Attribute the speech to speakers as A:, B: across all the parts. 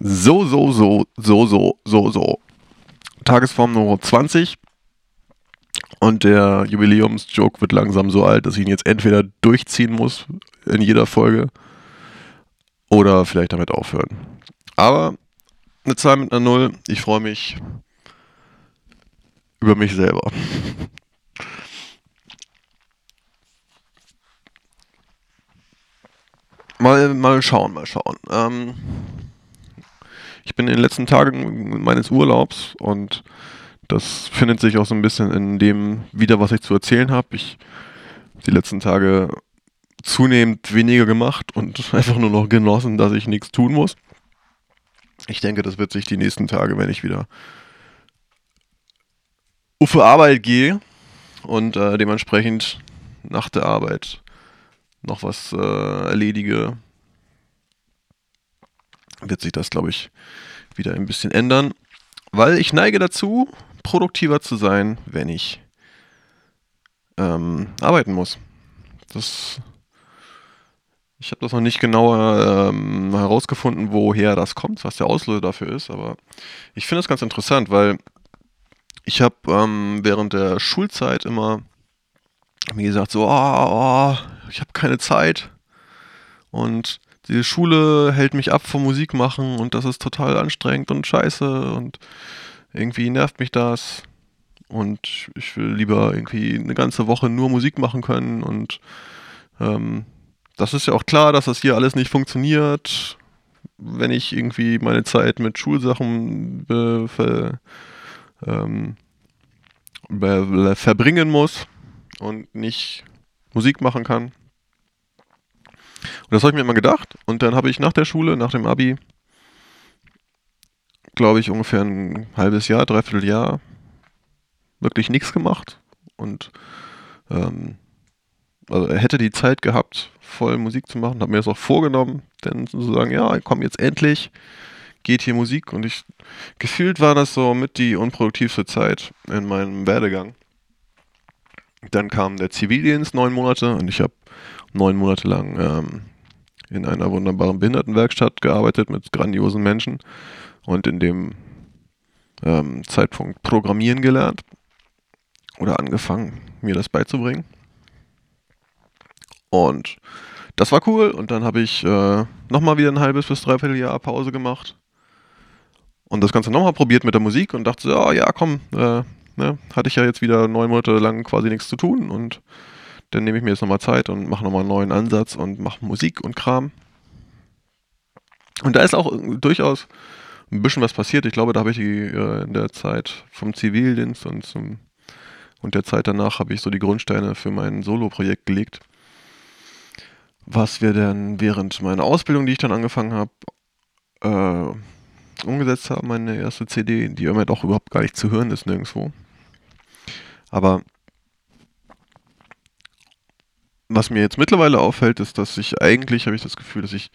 A: So, so, so, so, so, so, so. Tagesform Nummer 20. Und der Jubiläumsjoke wird langsam so alt, dass ich ihn jetzt entweder durchziehen muss in jeder Folge oder vielleicht damit aufhören. Aber eine Zahl mit einer Null. Ich freue mich über mich selber. Mal, mal schauen, mal schauen. Ähm, ich bin in den letzten Tagen meines Urlaubs und das findet sich auch so ein bisschen in dem wieder, was ich zu erzählen habe. Ich die letzten Tage zunehmend weniger gemacht und einfach nur noch genossen, dass ich nichts tun muss. Ich denke, das wird sich die nächsten Tage, wenn ich wieder auf Arbeit gehe und äh, dementsprechend nach der Arbeit noch was äh, erledige, wird sich das, glaube ich, wieder ein bisschen ändern, weil ich neige dazu, produktiver zu sein, wenn ich ähm, arbeiten muss. Das, ich habe das noch nicht genauer ähm, herausgefunden, woher das kommt, was der Auslöser dafür ist, aber ich finde es ganz interessant, weil ich habe ähm, während der Schulzeit immer mir gesagt, so, oh, oh, ich habe keine Zeit und die Schule hält mich ab vom Musik machen und das ist total anstrengend und scheiße und irgendwie nervt mich das und ich will lieber irgendwie eine ganze Woche nur Musik machen können und ähm, das ist ja auch klar, dass das hier alles nicht funktioniert, wenn ich irgendwie meine Zeit mit Schulsachen ver, ähm, verbringen muss und nicht Musik machen kann. Und das habe ich mir immer gedacht. Und dann habe ich nach der Schule, nach dem Abi, glaube ich, ungefähr ein halbes Jahr, dreiviertel Jahr wirklich nichts gemacht. Und ähm, also er hätte die Zeit gehabt, voll Musik zu machen, habe mir das auch vorgenommen, denn zu sagen, ja, komm jetzt endlich, geht hier Musik. Und ich gefühlt war das so mit die unproduktivste Zeit in meinem Werdegang. Dann kam der Zivildienst neun Monate und ich habe neun Monate lang ähm, in einer wunderbaren Behindertenwerkstatt gearbeitet mit grandiosen Menschen und in dem ähm, Zeitpunkt Programmieren gelernt oder angefangen, mir das beizubringen. Und das war cool und dann habe ich äh, nochmal wieder ein halbes bis dreiviertel Jahr Pause gemacht und das Ganze nochmal probiert mit der Musik und dachte so, oh, ja komm, äh, ne, hatte ich ja jetzt wieder neun Monate lang quasi nichts zu tun und dann nehme ich mir jetzt nochmal Zeit und mache nochmal einen neuen Ansatz und mache Musik und Kram. Und da ist auch durchaus ein bisschen was passiert. Ich glaube, da habe ich äh, in der Zeit vom Zivildienst und, zum, und der Zeit danach habe ich so die Grundsteine für mein Solo-Projekt gelegt. Was wir dann während meiner Ausbildung, die ich dann angefangen habe, äh, umgesetzt haben, meine erste CD, die immer doch überhaupt gar nicht zu hören ist nirgendwo. Aber was mir jetzt mittlerweile auffällt, ist, dass ich eigentlich, habe ich das Gefühl, dass ich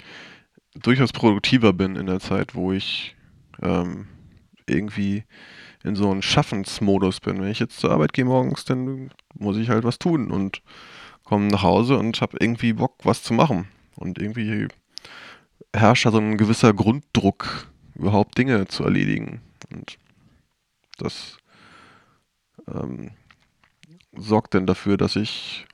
A: durchaus produktiver bin in der Zeit, wo ich ähm, irgendwie in so einem Schaffensmodus bin. Wenn ich jetzt zur Arbeit gehe morgens, dann muss ich halt was tun und komme nach Hause und habe irgendwie Bock, was zu machen. Und irgendwie herrscht da so ein gewisser Grunddruck, überhaupt Dinge zu erledigen. Und das ähm, sorgt dann dafür, dass ich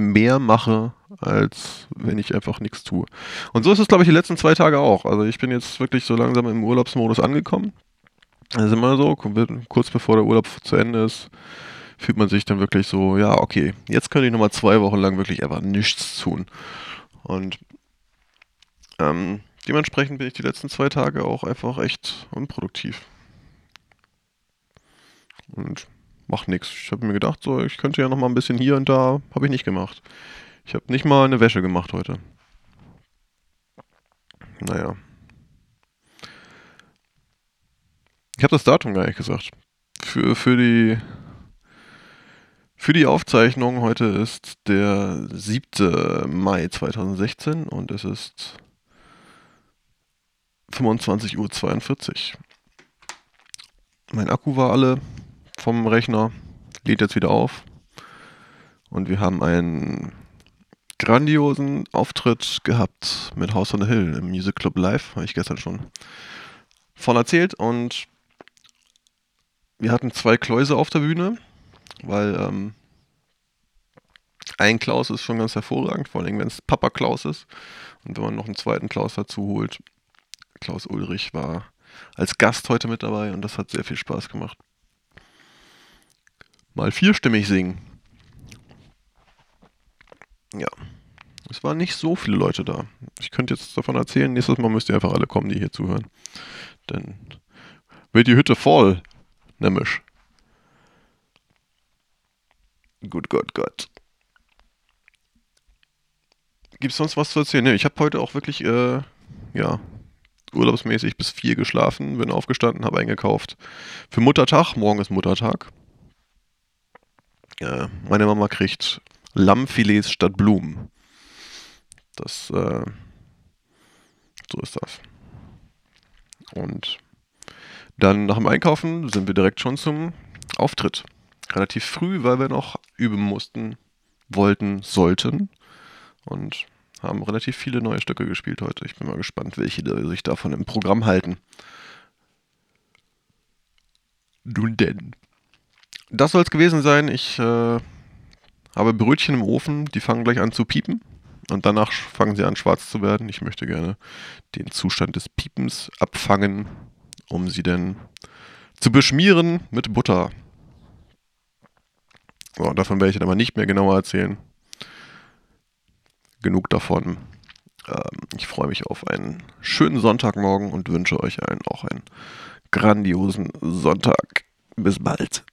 A: mehr mache, als wenn ich einfach nichts tue. Und so ist es, glaube ich, die letzten zwei Tage auch. Also ich bin jetzt wirklich so langsam im Urlaubsmodus angekommen. Das ist immer so, kurz bevor der Urlaub zu Ende ist, fühlt man sich dann wirklich so, ja, okay, jetzt könnte ich nochmal zwei Wochen lang wirklich einfach nichts tun. Und ähm, dementsprechend bin ich die letzten zwei Tage auch einfach echt unproduktiv. Und mach nichts. Ich habe mir gedacht, so, ich könnte ja noch mal ein bisschen hier und da, habe ich nicht gemacht. Ich habe nicht mal eine Wäsche gemacht heute. Naja. Ich habe das Datum gar nicht gesagt. Für, für die für die Aufzeichnung heute ist der 7. Mai 2016 und es ist 25.42 Uhr. Mein Akku war alle vom Rechner, lädt jetzt wieder auf. Und wir haben einen grandiosen Auftritt gehabt mit House on the Hill im Music Club Live, habe ich gestern schon von erzählt. Und wir hatten zwei Kläuse auf der Bühne, weil ähm, ein Klaus ist schon ganz hervorragend, vor allem wenn es Papa Klaus ist. Und wenn man noch einen zweiten Klaus dazu holt, Klaus Ulrich war als Gast heute mit dabei und das hat sehr viel Spaß gemacht. Mal vierstimmig singen. Ja. Es waren nicht so viele Leute da. Ich könnte jetzt davon erzählen, nächstes Mal müsst ihr einfach alle kommen, die hier zuhören. Dann wird die Hütte voll, nämlich. Gut, Gott, Gott. Gibt es sonst was zu erzählen? Ne, ich habe heute auch wirklich, äh, ja, urlaubsmäßig bis vier geschlafen, bin aufgestanden, habe eingekauft. Für Muttertag, morgen ist Muttertag. Meine Mama kriegt Lammfilets statt Blumen. Das, äh, so ist das. Und dann nach dem Einkaufen sind wir direkt schon zum Auftritt. Relativ früh, weil wir noch üben mussten, wollten, sollten. Und haben relativ viele neue Stücke gespielt heute. Ich bin mal gespannt, welche sich davon im Programm halten. Nun denn. Das soll es gewesen sein. Ich äh, habe Brötchen im Ofen, die fangen gleich an zu piepen. Und danach fangen sie an schwarz zu werden. Ich möchte gerne den Zustand des Piepens abfangen, um sie dann zu beschmieren mit Butter. So, davon werde ich dann aber nicht mehr genauer erzählen genug davon. Ähm, ich freue mich auf einen schönen Sonntagmorgen und wünsche euch allen auch einen grandiosen Sonntag. Bis bald.